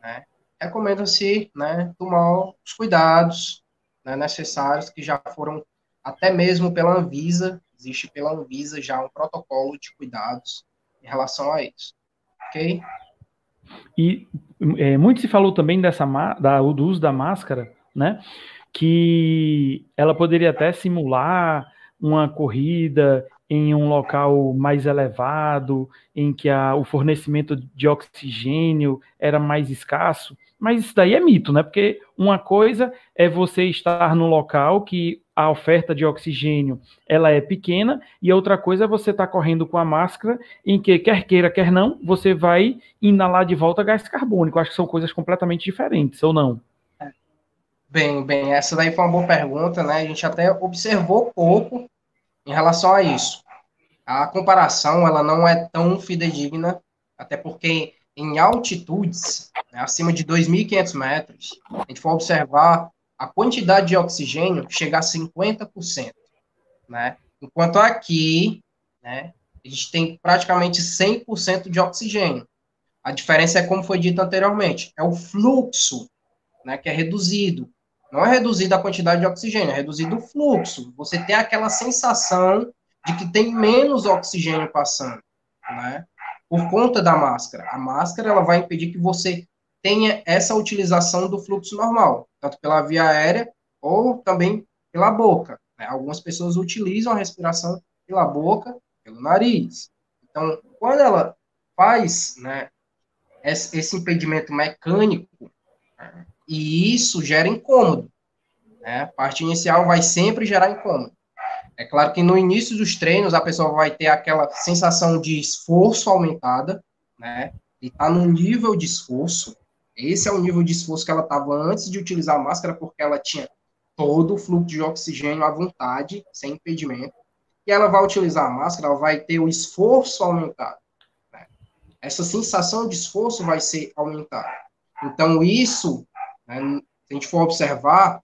né, recomenda-se né, tomar os cuidados né, necessários que já foram até mesmo pela Anvisa, existe pela Anvisa já um protocolo de cuidados em relação a isso. Ok? E é, muito se falou também dessa da, do uso da máscara, né? Que ela poderia até simular uma corrida em um local mais elevado, em que a, o fornecimento de oxigênio era mais escasso. Mas isso daí é mito, né? Porque uma coisa é você estar no local que a oferta de oxigênio ela é pequena e outra coisa é você estar tá correndo com a máscara em que quer queira quer não você vai inalar de volta gás carbônico. Acho que são coisas completamente diferentes, ou não? Bem, bem, essa daí foi uma boa pergunta, né? A gente até observou pouco em relação a isso. A comparação ela não é tão fidedigna, até porque em altitudes, né, acima de 2.500 metros, a gente for observar a quantidade de oxigênio chega a 50%, né? Enquanto aqui, né, a gente tem praticamente 100% de oxigênio. A diferença é como foi dito anteriormente, é o fluxo, né, que é reduzido. Não é reduzido a quantidade de oxigênio, é reduzido o fluxo. Você tem aquela sensação de que tem menos oxigênio passando, né? Por conta da máscara. A máscara ela vai impedir que você tenha essa utilização do fluxo normal, tanto pela via aérea ou também pela boca. Né? Algumas pessoas utilizam a respiração pela boca, pelo nariz. Então, quando ela faz né, esse impedimento mecânico, né, e isso gera incômodo. Né? A parte inicial vai sempre gerar incômodo. É claro que no início dos treinos a pessoa vai ter aquela sensação de esforço aumentada, né? E tá no nível de esforço, esse é o nível de esforço que ela estava antes de utilizar a máscara, porque ela tinha todo o fluxo de oxigênio à vontade, sem impedimento. E ela vai utilizar a máscara, ela vai ter o esforço aumentado. Né? Essa sensação de esforço vai ser aumentada. Então, isso, né, se a gente for observar,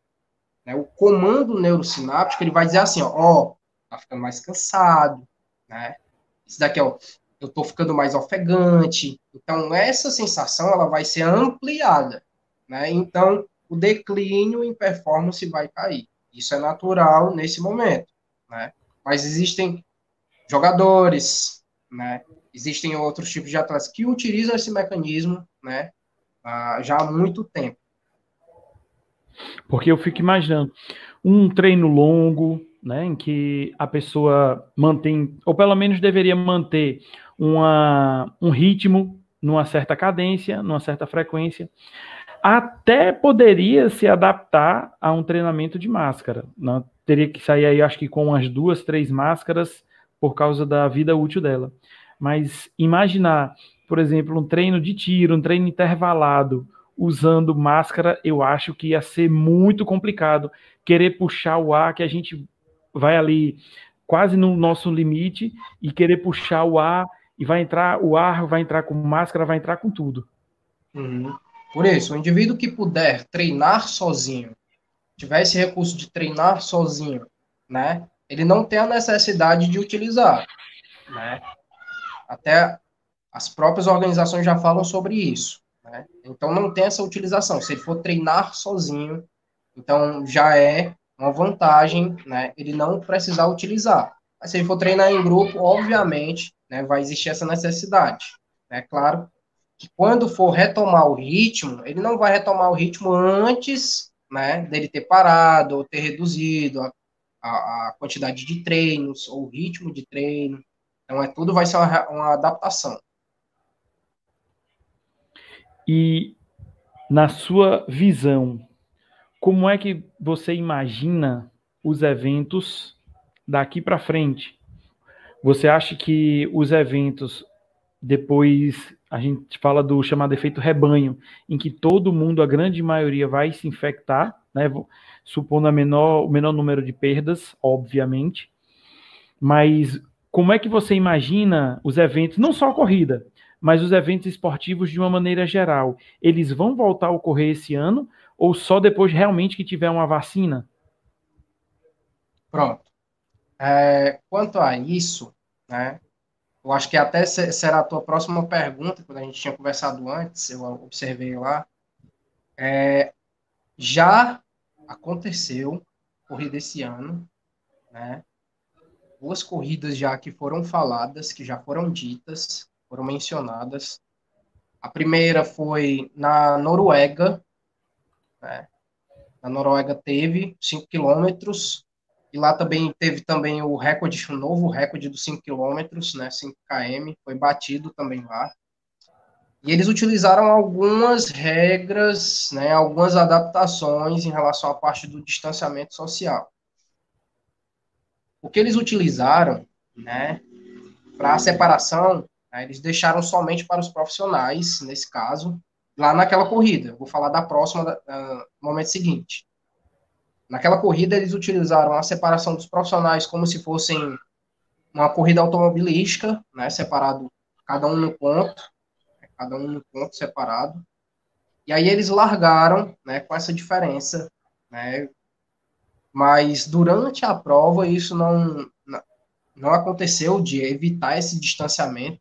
né, o comando neurosináptico, ele vai dizer assim, ó, ó tá ficando mais cansado, né? Isso daqui, ó, eu estou ficando mais ofegante. Então, essa sensação ela vai ser ampliada. Né? Então, o declínio em performance vai cair. Isso é natural nesse momento. Né? Mas existem jogadores, né? existem outros tipos de atletas que utilizam esse mecanismo né? já há muito tempo. Porque eu fico imaginando um treino longo, né, em que a pessoa mantém, ou pelo menos deveria manter uma, um ritmo numa certa cadência, numa certa frequência. Até poderia se adaptar a um treinamento de máscara. Né? Teria que sair aí, acho que com umas duas, três máscaras por causa da vida útil dela. Mas imaginar, por exemplo, um treino de tiro, um treino intervalado, usando máscara, eu acho que ia ser muito complicado. Querer puxar o ar, que a gente vai ali quase no nosso limite, e querer puxar o ar, e vai entrar o ar, vai entrar com máscara, vai entrar com tudo. Uhum. Por isso, o indivíduo que puder treinar sozinho, tiver esse recurso de treinar sozinho, né, ele não tem a necessidade de utilizar, né? Até as próprias organizações já falam sobre isso. Né? Então não tem essa utilização. Se ele for treinar sozinho, então já é uma vantagem, né? Ele não precisar utilizar. Mas se ele for treinar em grupo, obviamente, né, vai existir essa necessidade. É né? claro que quando for retomar o ritmo, ele não vai retomar o ritmo antes, né, dele ter parado ou ter reduzido a, a, a quantidade de treinos ou o ritmo de treino. Então, é tudo vai ser uma, uma adaptação. E na sua visão, como é que você imagina os eventos daqui para frente? Você acha que os eventos depois a gente fala do chamado efeito rebanho, em que todo mundo, a grande maioria, vai se infectar, né? Supondo a menor, o menor número de perdas, obviamente. Mas como é que você imagina os eventos, não só a corrida, mas os eventos esportivos de uma maneira geral, eles vão voltar a ocorrer esse ano ou só depois realmente que tiver uma vacina? Pronto. É, quanto a isso, né, eu acho que até será a tua próxima pergunta, quando a gente tinha conversado antes, eu observei lá. É, já aconteceu corrida esse ano, né? Duas corridas já que foram faladas, que já foram ditas, foram mencionadas. A primeira foi na Noruega, né? Na Noruega teve 5 quilômetros, e lá também teve também o recorde, um novo recorde dos 5 quilômetros, né? 5 km, foi batido também lá. E eles utilizaram algumas regras, né, algumas adaptações em relação à parte do distanciamento social. O que eles utilizaram, né, para a separação Eles deixaram somente para os profissionais, nesse caso, lá naquela corrida. vou falar da próxima, uh, momento seguinte. Naquela corrida, eles utilizaram a separação dos profissionais como se fossem uma corrida automobilística, né, separado, cada um no ponto, né, cada um no ponto separado. E aí eles largaram, né, com essa diferença, né, mas durante a prova isso não, não aconteceu de evitar esse distanciamento?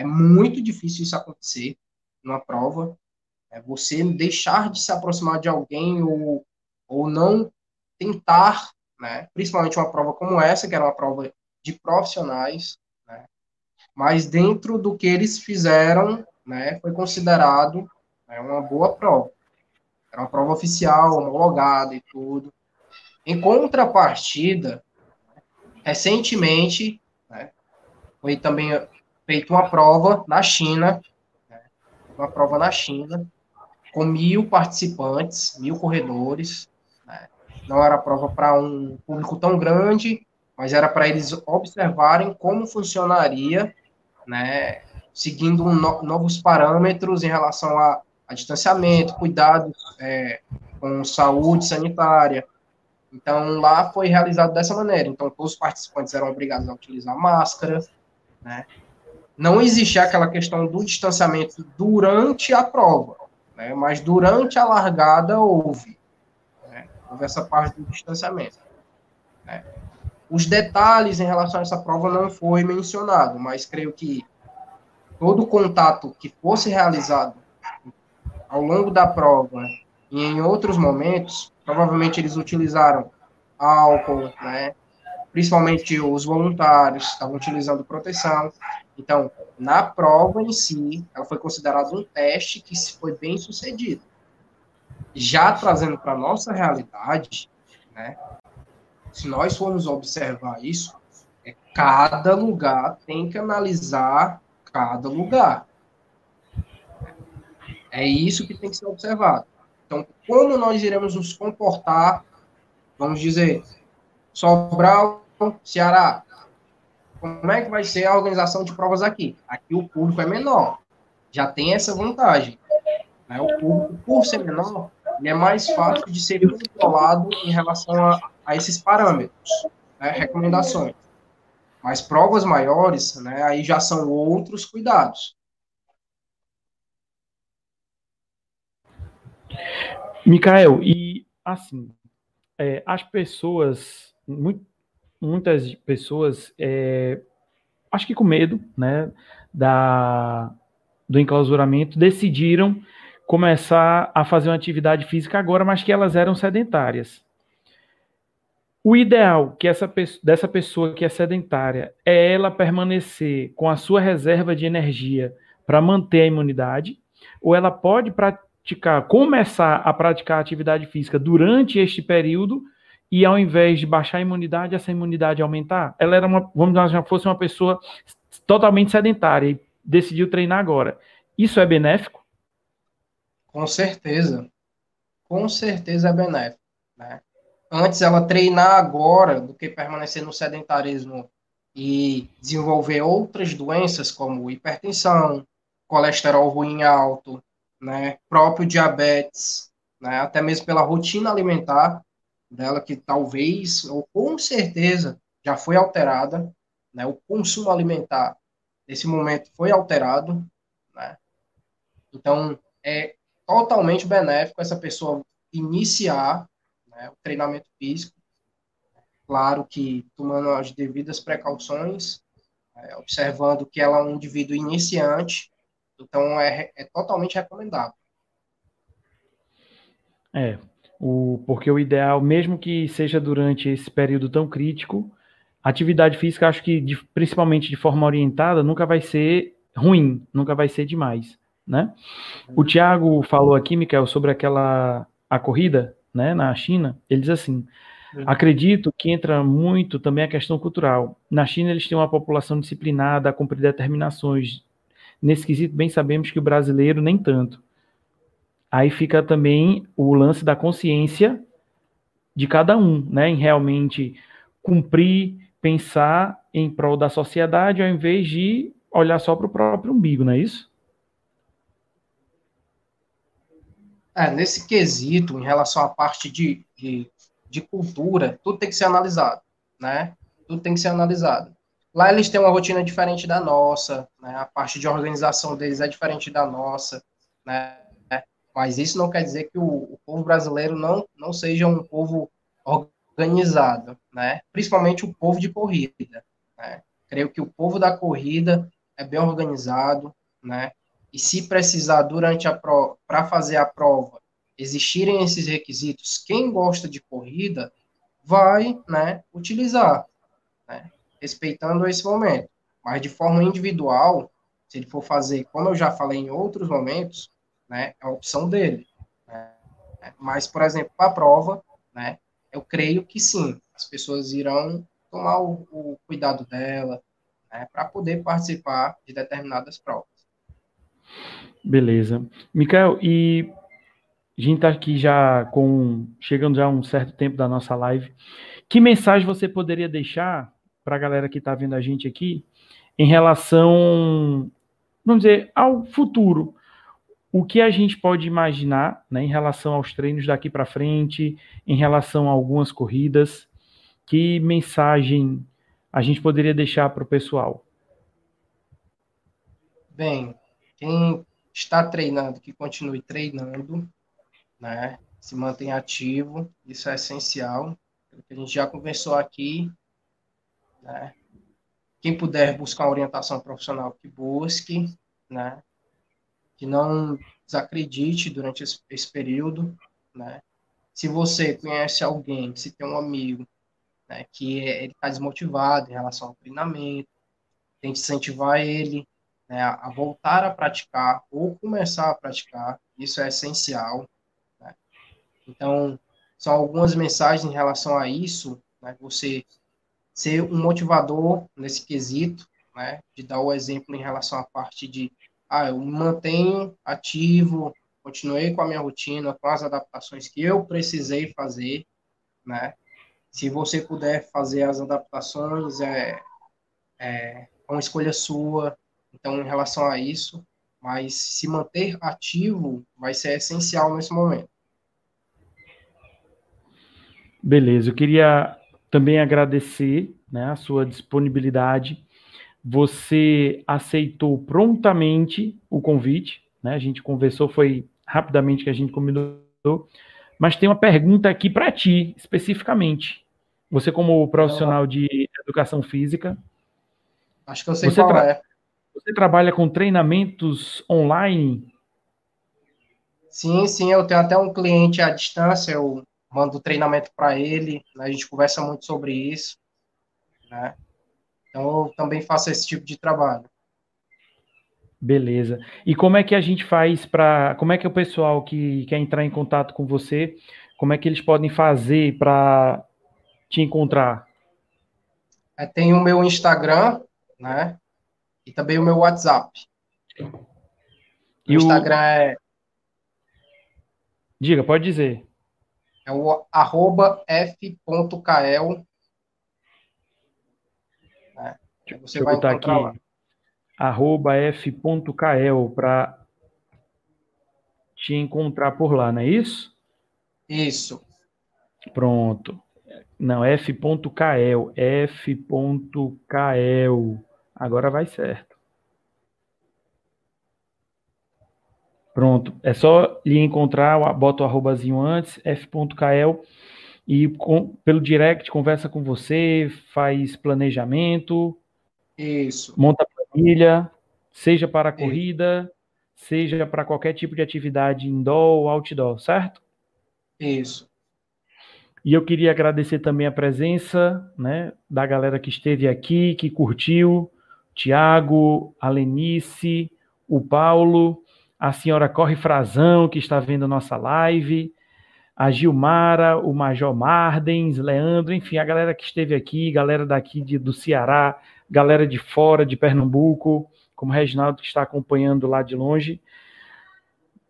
É muito difícil isso acontecer numa prova. É você deixar de se aproximar de alguém ou, ou não tentar, né? principalmente uma prova como essa, que era uma prova de profissionais, né? mas dentro do que eles fizeram, né, foi considerado né, uma boa prova. Era uma prova oficial, homologada e tudo. Em contrapartida, recentemente, né, foi também feito uma prova na China, né, uma prova na China, com mil participantes, mil corredores. Né, não era prova para um público tão grande, mas era para eles observarem como funcionaria, né, seguindo no, novos parâmetros em relação a, a distanciamento, cuidados é, com saúde sanitária. Então, lá foi realizado dessa maneira. Então, todos os participantes eram obrigados a utilizar máscara, né? Não existia aquela questão do distanciamento durante a prova, né? mas durante a largada houve. Né? Houve essa parte do distanciamento. Né? Os detalhes em relação a essa prova não foi mencionado, mas creio que todo contato que fosse realizado ao longo da prova e em outros momentos, provavelmente eles utilizaram álcool, né? Principalmente os voluntários estavam utilizando proteção. Então, na prova em si, ela foi considerada um teste que foi bem sucedido. Já trazendo para a nossa realidade, né, se nós formos observar isso, É, cada lugar tem que analisar cada lugar. É isso que tem que ser observado. Então, como nós iremos nos comportar, vamos dizer, Sobral, Ceará, como é que vai ser a organização de provas aqui? Aqui o público é menor, já tem essa vantagem. Né? O público, por ser menor, ele é mais fácil de ser controlado em relação a, a esses parâmetros, né? recomendações. Mas provas maiores, né, aí já são outros cuidados. Micael, e assim, é, as pessoas, muito, muitas pessoas, é, acho que com medo, né, da, do enclausuramento, decidiram começar a fazer uma atividade física agora, mas que elas eram sedentárias. O ideal que essa dessa pessoa que é sedentária é ela permanecer com a sua reserva de energia para manter a imunidade, ou ela pode praticar, começar a praticar atividade física durante este período e ao invés de baixar a imunidade, essa imunidade aumentar. Ela era uma, vamos dizer, já fosse uma pessoa totalmente sedentária e decidiu treinar agora. Isso é benéfico? Com certeza. Com certeza é benéfico, né? antes ela treinar agora do que permanecer no sedentarismo e desenvolver outras doenças como hipertensão, colesterol ruim alto, né, próprio diabetes, né, até mesmo pela rotina alimentar dela que talvez ou com certeza já foi alterada, né, o consumo alimentar nesse momento foi alterado, né, então é totalmente benéfico essa pessoa iniciar né, o treinamento físico. Claro que tomando as devidas precauções, é, observando que ela é um indivíduo iniciante, então é, é totalmente recomendável. É, o, porque o ideal, mesmo que seja durante esse período tão crítico, atividade física, acho que de, principalmente de forma orientada, nunca vai ser ruim, nunca vai ser demais, né? O Tiago falou aqui, Michael, sobre aquela a corrida, né, na China, ele diz assim: uhum. acredito que entra muito também a questão cultural. Na China, eles têm uma população disciplinada a cumprir determinações. Nesse quesito, bem sabemos que o brasileiro nem tanto. Aí fica também o lance da consciência de cada um, né, em realmente cumprir, pensar em prol da sociedade, ao invés de olhar só para o próprio umbigo, não é isso? É, nesse quesito, em relação à parte de, de, de, cultura, tudo tem que ser analisado, né? Tudo tem que ser analisado. Lá eles têm uma rotina diferente da nossa, né? A parte de organização deles é diferente da nossa, né? Mas isso não quer dizer que o, o povo brasileiro não, não seja um povo organizado, né? Principalmente o povo de corrida, né? Creio que o povo da corrida é bem organizado, né? e se precisar durante a para fazer a prova, existirem esses requisitos, quem gosta de corrida vai, né, utilizar, né, respeitando esse momento. Mas de forma individual, se ele for fazer, como eu já falei em outros momentos, né, é a opção dele. Né? Mas, por exemplo, para a prova, né, eu creio que sim, as pessoas irão tomar o, o cuidado dela, né, para poder participar de determinadas provas. Beleza. Mikael, e a gente está aqui já com. chegando já a um certo tempo da nossa live. Que mensagem você poderia deixar para a galera que está vendo a gente aqui em relação, vamos dizer, ao futuro? O que a gente pode imaginar né, em relação aos treinos daqui para frente, em relação a algumas corridas? Que mensagem a gente poderia deixar para o pessoal? Bem, quem está treinando, que continue treinando, né? Se mantenha ativo, isso é essencial. que a gente já conversou aqui, né? Quem puder buscar orientação profissional, que busque, né? Que não desacredite durante esse, esse período, né? Se você conhece alguém, se tem um amigo, né, que é, ele está desmotivado em relação ao treinamento, tente incentivar ele, né, a voltar a praticar ou começar a praticar, isso é essencial. Né? Então, são algumas mensagens em relação a isso, né, você ser um motivador nesse quesito, né? De dar o exemplo em relação à parte de, ah, eu me mantenho ativo, continuei com a minha rotina, com as adaptações que eu precisei fazer, né? Se você puder fazer as adaptações, é, é uma escolha sua. Então, em relação a isso, mas se manter ativo vai ser essencial nesse momento. Beleza, eu queria também agradecer né, a sua disponibilidade. Você aceitou prontamente o convite, né? A gente conversou, foi rapidamente que a gente combinou, mas tem uma pergunta aqui para ti, especificamente. Você, como profissional de educação física. Acho que eu sei você qual é. Você trabalha com treinamentos online? Sim, sim, eu tenho até um cliente à distância, eu mando treinamento para ele, né, a gente conversa muito sobre isso, né? Então eu também faço esse tipo de trabalho. Beleza. E como é que a gente faz para. Como é que o pessoal que quer entrar em contato com você, como é que eles podem fazer para te encontrar? É, tem o meu Instagram, né? E também o meu WhatsApp. E o Instagram é. Diga, pode dizer. É o arroba f.kael. Né? Você vai encontrar aqui. Lá arroba f.kael para te encontrar por lá, não é isso? Isso. Pronto. Não, f.kael, f.kael. Agora vai certo. Pronto. É só lhe encontrar, bota o arrobazinho antes, f.kael, e com, pelo direct conversa com você, faz planejamento. Isso. Monta planilha, seja para a corrida, Isso. seja para qualquer tipo de atividade indoor ou outdoor, certo? Isso. E eu queria agradecer também a presença né, da galera que esteve aqui, que curtiu, Tiago, a Lenice, o Paulo, a senhora Corre Frazão, que está vendo a nossa live, a Gilmara, o Major Mardens, Leandro, enfim, a galera que esteve aqui, galera daqui de, do Ceará, galera de fora, de Pernambuco, como o Reginaldo que está acompanhando lá de longe.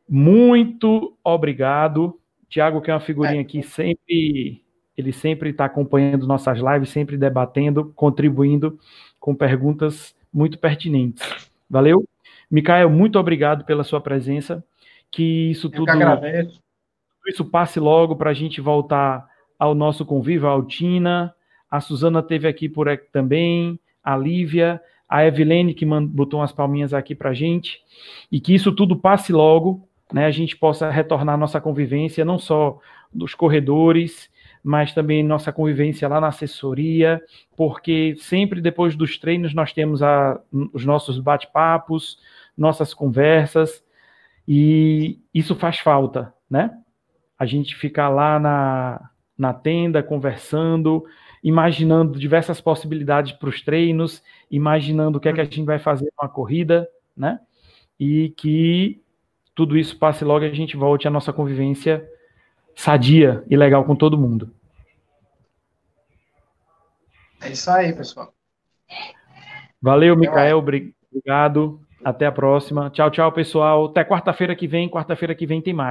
Muito obrigado. Tiago, que é uma figurinha é. aqui, sempre ele sempre está acompanhando nossas lives, sempre debatendo, contribuindo com perguntas muito pertinentes. Valeu? Micael, muito obrigado pela sua presença. Que isso tudo, que isso passe logo para a gente voltar ao nosso convívio, a Altina. A Suzana teve aqui por aqui também a Lívia, a Evelene, que botou umas palminhas aqui para gente, e que isso tudo passe logo, né, a gente possa retornar nossa convivência, não só dos corredores, mas também nossa convivência lá na assessoria, porque sempre depois dos treinos nós temos a, os nossos bate-papos, nossas conversas, e isso faz falta, né? A gente ficar lá na, na tenda conversando, imaginando diversas possibilidades para os treinos, imaginando o que é que a gente vai fazer com a corrida, né? E que tudo isso passe logo e a gente volte à nossa convivência sadia e legal com todo mundo. É isso aí, pessoal. Valeu, Micael. Obrigado. Até a próxima. Tchau, tchau, pessoal. Até quarta-feira que vem. Quarta-feira que vem tem mais.